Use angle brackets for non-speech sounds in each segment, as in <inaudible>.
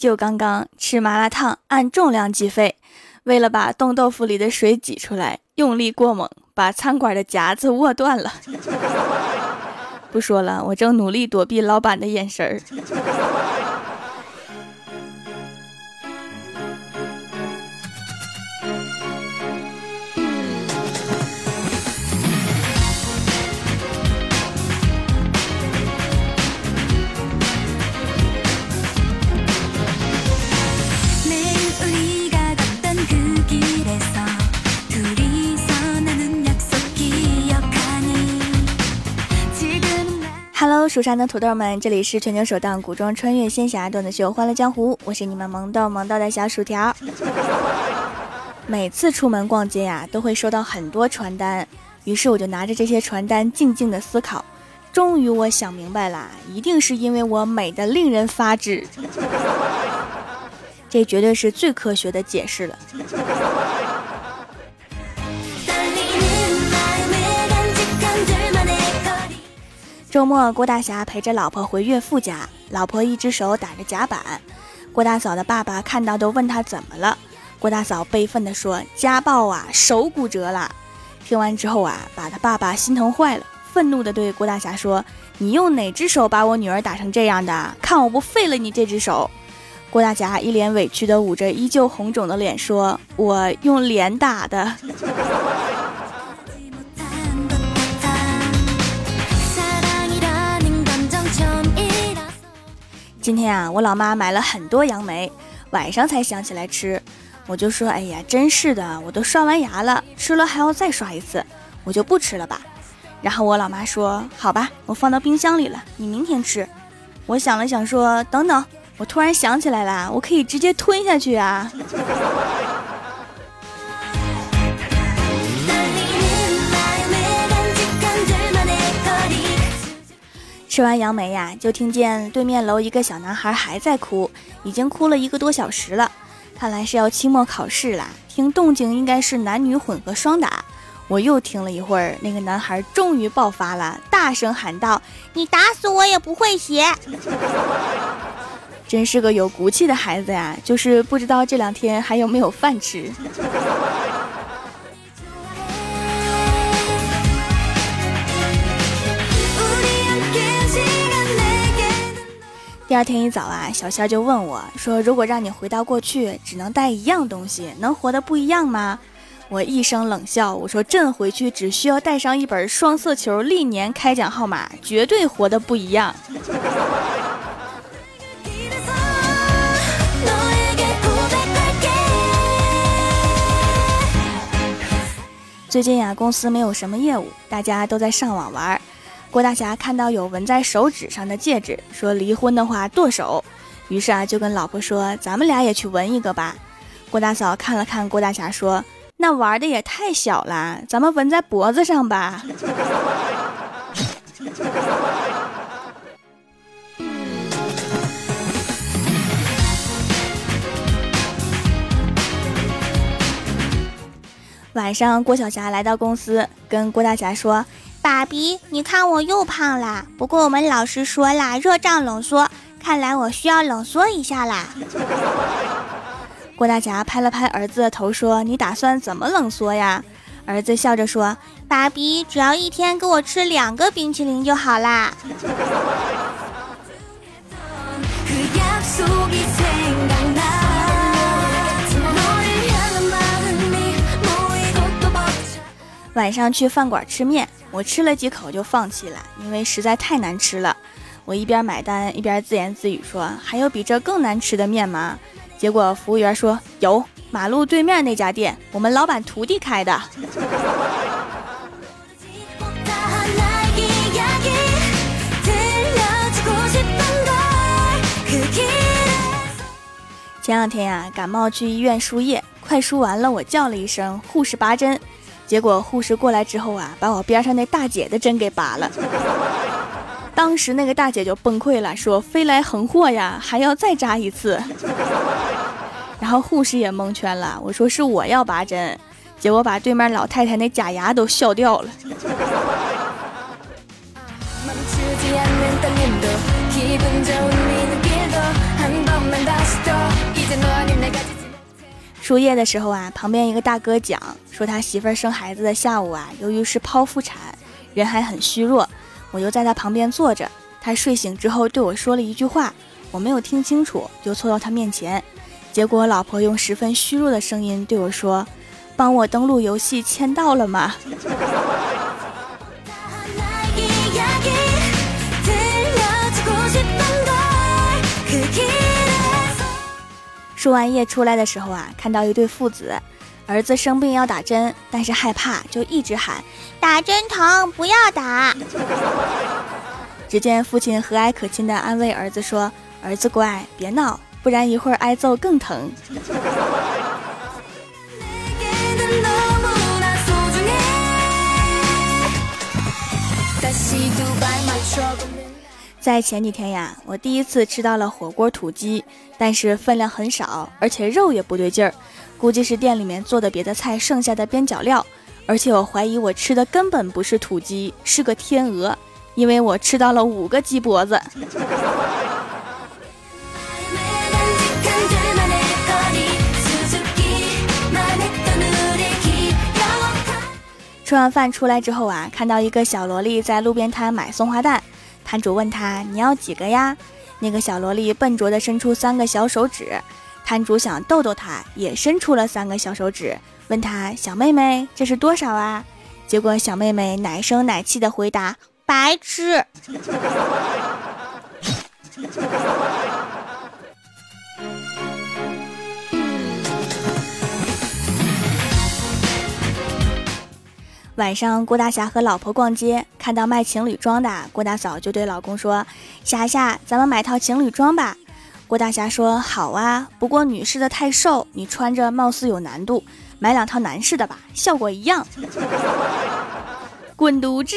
就刚刚吃麻辣烫按重量计费，为了把冻豆腐里的水挤出来，用力过猛，把餐馆的夹子握断了。<laughs> 不说了，我正努力躲避老板的眼神儿。Hello，蜀山的土豆们，这里是全球首档古装穿越仙侠段子秀《欢乐江湖》，我是你们萌豆萌豆的小薯条。<laughs> 每次出门逛街呀，都会收到很多传单，于是我就拿着这些传单静静的思考。终于我想明白了，一定是因为我美的令人发指。<laughs> 这绝对是最科学的解释了。周末，郭大侠陪着老婆回岳父家，老婆一只手打着夹板。郭大嫂的爸爸看到都问他怎么了。郭大嫂悲愤地说：“家暴啊，手骨折了。”听完之后啊，把他爸爸心疼坏了，愤怒地对郭大侠说：“你用哪只手把我女儿打成这样的？看我不废了你这只手！”郭大侠一脸委屈地捂着依旧红肿的脸说：“我用脸打的。”今天啊，我老妈买了很多杨梅，晚上才想起来吃。我就说：“哎呀，真是的，我都刷完牙了，吃了还要再刷一次，我就不吃了吧。”然后我老妈说：“好吧，我放到冰箱里了，你明天吃。”我想了想说：“等等，我突然想起来了，我可以直接吞下去啊。”吃完杨梅呀，就听见对面楼一个小男孩还在哭，已经哭了一个多小时了。看来是要期末考试啦。听动静应该是男女混合双打。我又听了一会儿，那个男孩终于爆发了，大声喊道：“你打死我也不会写！” <laughs> 真是个有骨气的孩子呀，就是不知道这两天还有没有饭吃。第二天一早啊，小仙就问我说：“如果让你回到过去，只能带一样东西，能活得不一样吗？”我一声冷笑，我说：“朕回去只需要带上一本双色球历年开奖号码，绝对活得不一样。”最近呀，公司没有什么业务，大家都在上网玩。郭大侠看到有纹在手指上的戒指，说离婚的话剁手，于是啊就跟老婆说：“咱们俩也去纹一个吧。”郭大嫂看了看郭大侠，说：“那玩的也太小了，咱们纹在脖子上吧。<laughs> ”晚上，郭晓霞来到公司，跟郭大侠说。爸比，你看我又胖啦。不过我们老师说啦，热胀冷缩，看来我需要冷缩一下啦。<laughs> 郭大侠拍了拍儿子的头，说：“你打算怎么冷缩呀？”儿子笑着说：“爸比，只要一天给我吃两个冰淇淋就好啦。”晚上去饭馆吃面。我吃了几口就放弃了，因为实在太难吃了。我一边买单一边自言自语说：“还有比这更难吃的面吗？”结果服务员说：“有，马路对面那家店，我们老板徒弟开的。”前两天呀，感冒去医院输液，快输完了，我叫了一声：“护士拔针。”结果护士过来之后啊，把我边上那大姐的针给拔了。<laughs> 当时那个大姐就崩溃了，说：“飞来横祸呀，还要再扎一次。<laughs> ”然后护士也蒙圈了，我说是我要拔针，结果把对面老太太那假牙都笑掉了。<laughs> 输液的时候啊，旁边一个大哥讲说他媳妇儿生孩子的下午啊，由于是剖腹产，人还很虚弱，我就在他旁边坐着。他睡醒之后对我说了一句话，我没有听清楚，就凑到他面前。结果老婆用十分虚弱的声音对我说：“帮我登录游戏签到了吗？” <laughs> 输完液出来的时候啊，看到一对父子，儿子生病要打针，但是害怕，就一直喊打针疼，不要打。只见父亲和蔼可亲的安慰儿子说：“儿子乖，别闹，不然一会儿挨揍更疼。”在前几天呀，我第一次吃到了火锅土鸡，但是分量很少，而且肉也不对劲儿，估计是店里面做的别的菜剩下的边角料，而且我怀疑我吃的根本不是土鸡，是个天鹅，因为我吃到了五个鸡脖子。<laughs> 吃完饭出来之后啊，看到一个小萝莉在路边摊买松花蛋。摊主问他：“你要几个呀？”那个小萝莉笨拙地伸出三个小手指。摊主想逗逗她，也伸出了三个小手指，问她：“小妹妹，这是多少啊？”结果小妹妹奶声奶气地回答：“白痴。”晚上，郭大侠和老婆逛街，看到卖情侣装的，郭大嫂就对老公说：“霞霞，咱们买套情侣装吧。”郭大侠说：“好啊，不过女士的太瘦，你穿着貌似有难度，买两套男士的吧，效果一样。”滚犊子！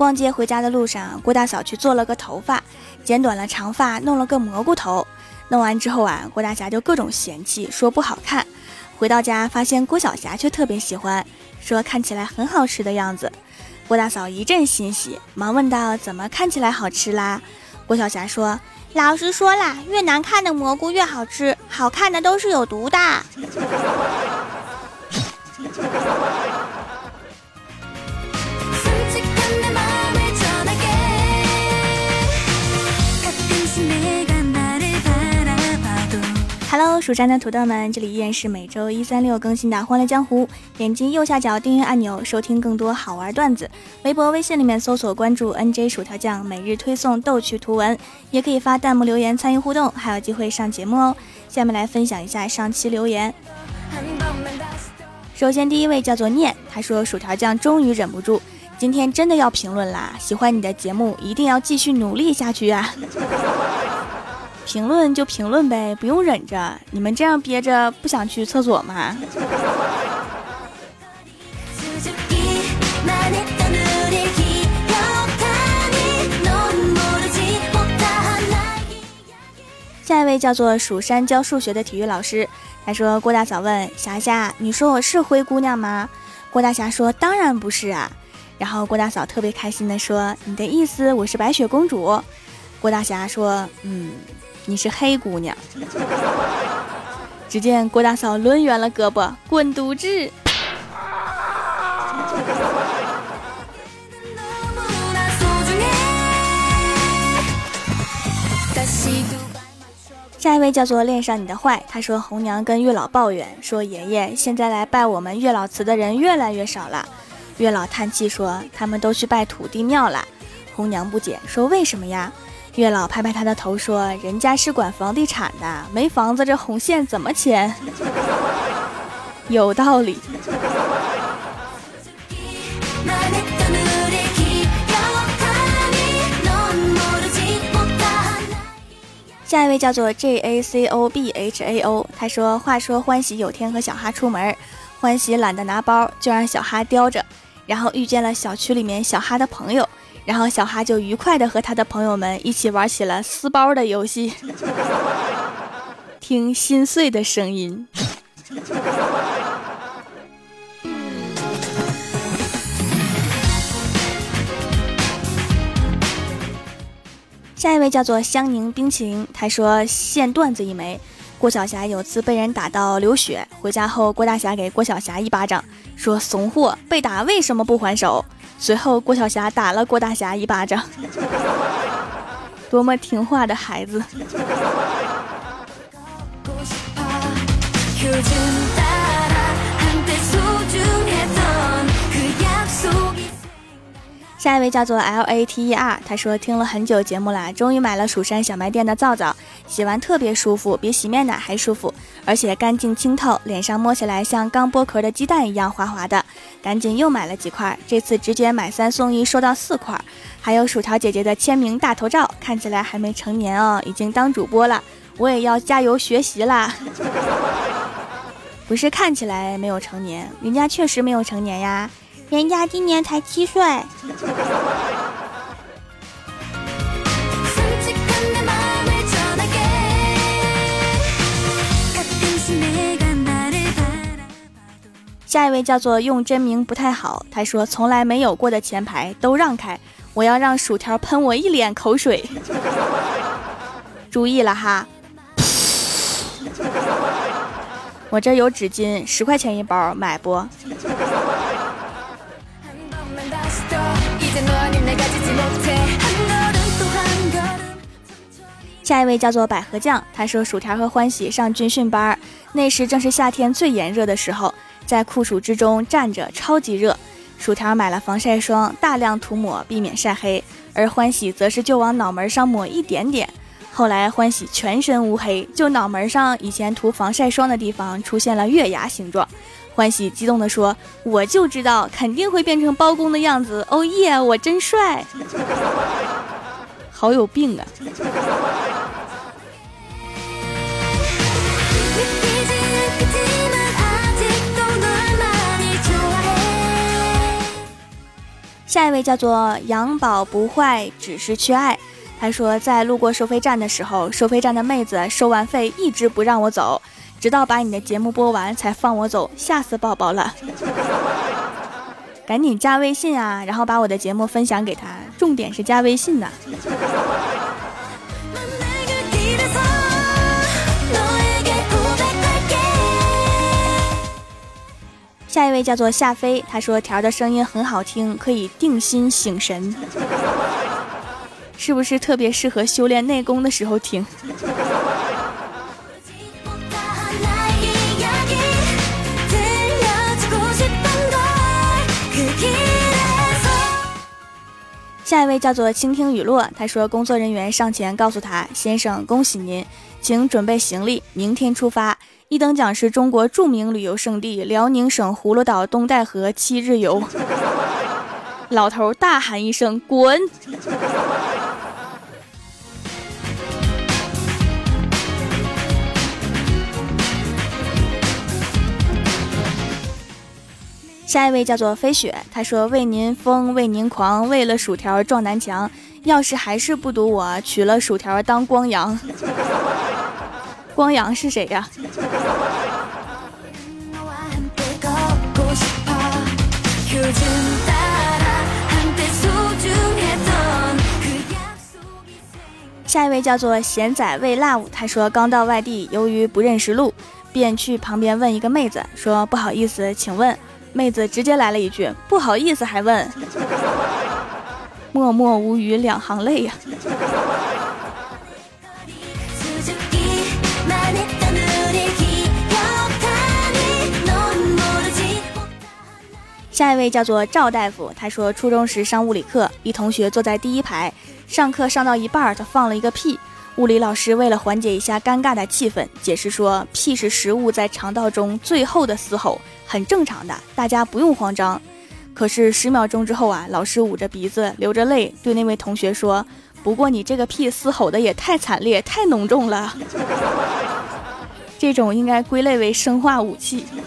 逛街回家的路上，郭大嫂去做了个头发，剪短了长发，弄了个蘑菇头。弄完之后啊，郭大侠就各种嫌弃，说不好看。回到家发现郭晓霞却特别喜欢，说看起来很好吃的样子。郭大嫂一阵欣喜，忙问道：“怎么看起来好吃啦？”郭晓霞说：“老师说啦，越难看的蘑菇越好吃，好看的都是有毒的。<laughs> ”Hello，蜀山的土豆们，这里依然是每周一、三、六更新的《欢乐江湖》。点击右下角订阅按钮，收听更多好玩段子。微博、微信里面搜索关注 “nj 薯条酱”，每日推送逗趣图文，也可以发弹幕留言参与互动，还有机会上节目哦。下面来分享一下上期留言。首先，第一位叫做念，他说：“薯条酱终于忍不住，今天真的要评论啦！喜欢你的节目，一定要继续努力下去啊！” <laughs> 评论就评论呗，不用忍着。你们这样憋着不想去厕所吗？下一位叫做蜀山教数学的体育老师，他说：“郭大嫂问霞霞，你说我是灰姑娘吗？”郭大侠说：“当然不是啊。”然后郭大嫂特别开心的说：“你的意思我是白雪公主？”郭大侠说：“嗯。”你是黑姑娘。只见郭大嫂抡圆了胳膊，滚犊子！下一位叫做恋上你的坏，他说红娘跟月老抱怨说，爷爷现在来拜我们月老祠的人越来越少了。月老叹气说，他们都去拜土地庙了。红娘不解说，为什么呀？月老拍拍他的头说：“人家是管房地产的，没房子这红线怎么牵？”有道理。下一位叫做 J A C O B H A O，他说：“话说欢喜有天和小哈出门，欢喜懒得拿包，就让小哈叼着，然后遇见了小区里面小哈的朋友。”然后小哈就愉快的和他的朋友们一起玩起了撕包的游戏 <laughs> 听心碎的声音。下一位叫做香凝冰淇淋他说线段子一枚郭晓霞有次被人打到流血回家后郭大侠给郭晓霞一巴掌说怂货被打为什么不还手？随后郭晓霞打了郭大侠一巴掌，多么听话的孩子。下一位叫做 L A T E R，他说听了很久节目啦，终于买了蜀山小卖店的皂皂，洗完特别舒服，比洗面奶还舒服，而且干净清透，脸上摸起来像刚剥壳的鸡蛋一样滑滑的，赶紧又买了几块，这次直接买三送一，收到四块，还有薯条姐姐的签名大头照，看起来还没成年哦，已经当主播了，我也要加油学习啦。<laughs> 不是看起来没有成年，人家确实没有成年呀。人家今年才七岁。下一位叫做用真名不太好，他说从来没有过的前排都让开，我要让薯条喷我一脸口水。注意了哈，我这有纸巾，十块钱一包，买不？下一位叫做百合酱，他说薯条和欢喜上军训班，那时正是夏天最炎热的时候，在酷暑之中站着超级热。薯条买了防晒霜，大量涂抹，避免晒黑，而欢喜则是就往脑门上抹一点点。后来欢喜全身乌黑，就脑门上以前涂防晒霜的地方出现了月牙形状。欢喜激动地说：“我就知道肯定会变成包公的样子，哦耶，我真帅！”好有病啊！下一位叫做养宝不坏，只是缺爱。他说，在路过收费站的时候，收费站的妹子收完费一直不让我走，直到把你的节目播完才放我走，吓死宝宝了。赶紧加微信啊，然后把我的节目分享给他，重点是加微信呢。下一位叫做夏飞，他说条的声音很好听，可以定心醒神，<laughs> 是不是特别适合修炼内功的时候听？下一位叫做倾听雨落，他说工作人员上前告诉他，先生恭喜您，请准备行李，明天出发。一等奖是中国著名旅游胜地辽宁省葫芦岛东戴河七日游。<laughs> 老头大喊一声：“滚！”下一位叫做飞雪，他说：“为您疯，为您狂，为了薯条撞南墙。要是还是不赌我，娶了薯条当光阳。<laughs> ”光阳是谁呀？下一位叫做贤仔为 love，他说刚到外地，由于不认识路，便去旁边问一个妹子，说不好意思，请问。妹子直接来了一句不好意思，还问，默默无语两行泪呀。下一位叫做赵大夫，他说初中时上物理课，一同学坐在第一排，上课上到一半，他放了一个屁。物理老师为了缓解一下尴尬的气氛，解释说屁是食物在肠道中最后的嘶吼，很正常的，大家不用慌张。可是十秒钟之后啊，老师捂着鼻子流着泪对那位同学说：“不过你这个屁嘶吼的也太惨烈，太浓重了，这种应该归类为生化武器。” <laughs>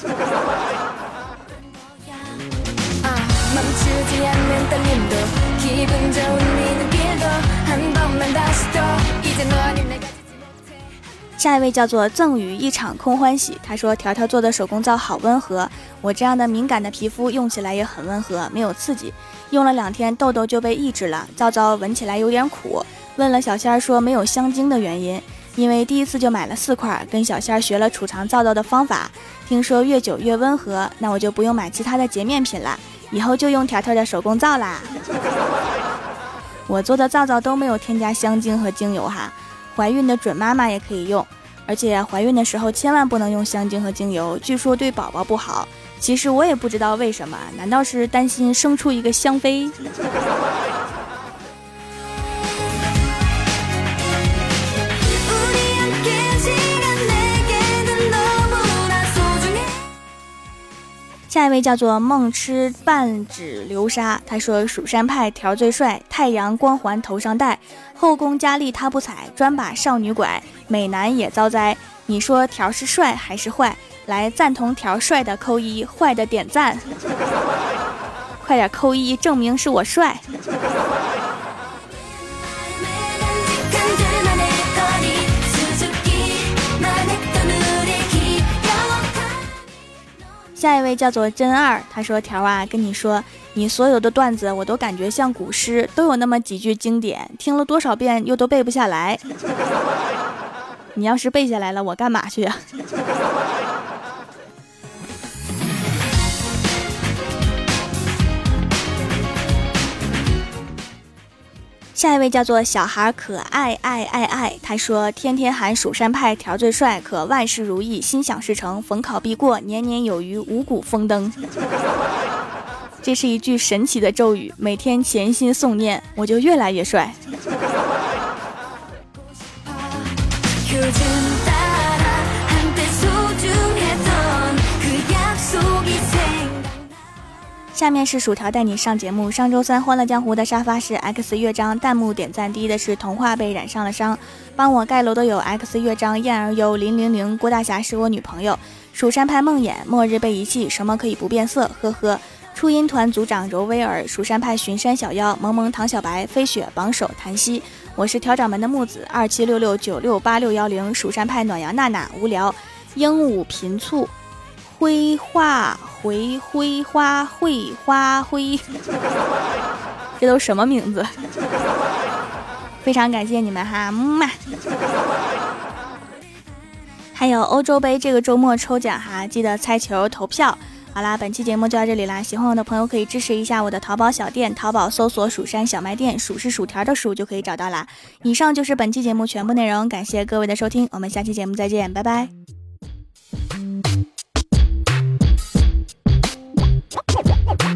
下一位叫做赠予一场空欢喜，他说条条做的手工皂好温和，我这样的敏感的皮肤用起来也很温和，没有刺激，用了两天痘痘就被抑制了。皂皂闻起来有点苦，问了小仙儿说没有香精的原因，因为第一次就买了四块，跟小仙儿学了储藏皂皂的方法，听说越久越温和，那我就不用买其他的洁面品了，以后就用条条的手工皂啦。我做的皂皂都没有添加香精和精油哈，怀孕的准妈妈也可以用，而且怀孕的时候千万不能用香精和精油，据说对宝宝不好。其实我也不知道为什么，难道是担心生出一个香妃？<laughs> 下一位叫做梦痴半指流沙，他说蜀山派条最帅，太阳光环头上戴，后宫佳丽他不睬，专把少女拐，美男也遭灾。你说条是帅还是坏？来赞同条帅的扣一，坏的点赞，<laughs> 快点扣一，证明是我帅。下一位叫做真二，他说：“条啊，跟你说，你所有的段子我都感觉像古诗，都有那么几句经典，听了多少遍又都背不下来。<laughs> 你要是背下来了，我干嘛去啊？”下一位叫做小孩可爱爱爱爱，他说天天喊蜀山派条最帅，可万事如意，心想事成，逢考必过，年年有余，五谷丰登。<laughs> 这是一句神奇的咒语，每天潜心诵念，我就越来越帅。下面是薯条带你上节目。上周三《欢乐江湖》的沙发是 X 乐章，弹幕点赞第一的是童话被染上了伤。帮我盖楼的有 X 乐章、燕儿优、零零零、郭大侠是我女朋友、蜀山派梦魇、末日被遗弃，什么可以不变色？呵呵。初音团组长柔威尔、蜀山派巡山小妖、萌萌唐小白、飞雪榜首檀溪。我是调掌门的木子，二七六六九六八六幺零。蜀山派暖阳娜娜无聊，鹦鹉频促。灰化回灰花会花灰，<laughs> 这都什么名字？非常感谢你们哈，木马。还有欧洲杯这个周末抽奖哈，记得猜球投票。好啦，本期节目就到这里啦，喜欢我的朋友可以支持一下我的淘宝小店，淘宝搜索“蜀山小卖店”，数是薯条的数就可以找到啦。以上就是本期节目全部内容，感谢各位的收听，我们下期节目再见，拜拜。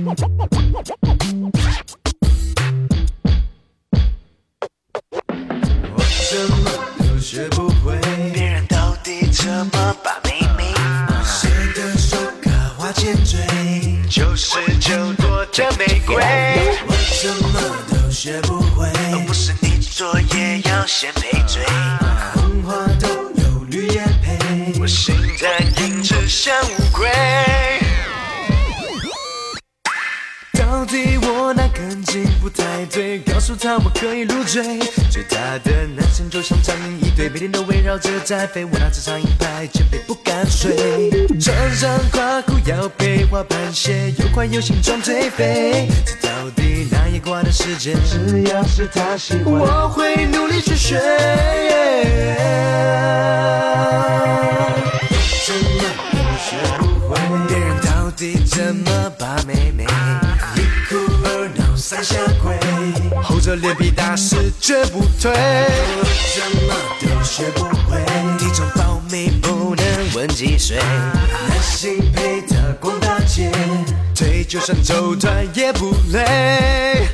Mm-hmm. 可以入赘。最大的男生就像苍蝇一堆，每天都围绕着在飞。我拿着苍蝇拍，减肥不敢睡。穿上垮裤要配滑板鞋，又宽又形状最肥。这到底哪一挂的时间？只要是他喜欢，我会努力去学。怎么都学不会，别人到底怎么把妹妹？三下跪，厚着脸皮打死绝不退。我怎么都学不会，体重保密不能问几岁。男性配的逛大街，腿就算走断也不累。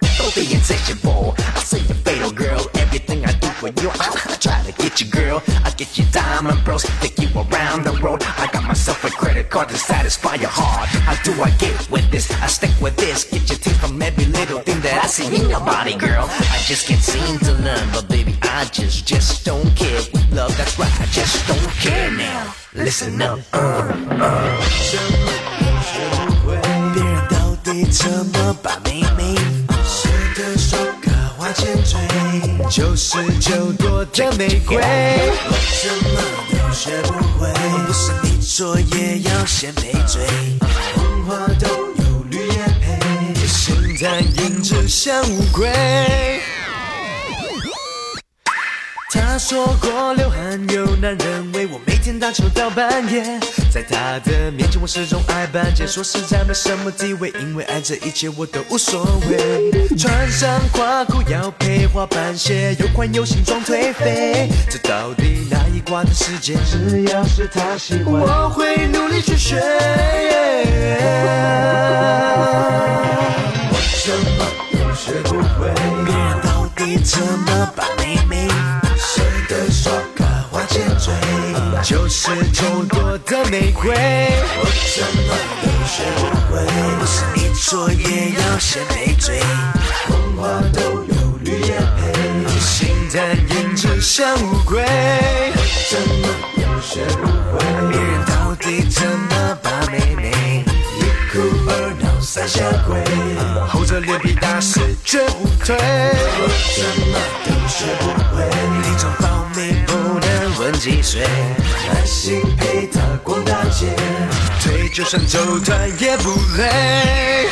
Don't be insatiable, I say you fatal girl. Everything I do for you, I try to get you, girl. I get you diamond bros, take you around the road. I got myself a credit card to satisfy your heart. How do I get with this? I stick with this. Get your teeth from every little thing that I see in your body, girl. I just can't seem to learn, but baby, I just, just don't care. With love, that's right, I just don't care now. Listen up, uh, uh. 别人到底怎么把妹妹？谁的手卡花千嘴？ 九十九朵的玫瑰，我怎么都学不会。不是你作业要先赔罪，红花都有绿叶配。在颜值像乌龟。说过流汗有男人为我每天打球到半夜，在他的面前我始终爱扮街，说实在没什么地位，因为爱这一切我都无所谓。穿上垮裤要配滑板鞋，又宽又型装颓废，这到底哪一挂的世界？只要是他喜欢，我会努力去学。我什么都学不会，别人到底怎么把妹妹？的刷卡花钱追？就是种多的玫瑰。我怎么都学不会，不是你作业要先背嘴，童话都有绿叶配，心淡硬直像乌龟。我什么都学不会，别人到底怎么把妹妹？一哭二闹三下跪，厚着脸皮打死绝不退。我怎么都学不会，那种保命不能问几岁，耐心陪她逛大街，腿就算走断也不累。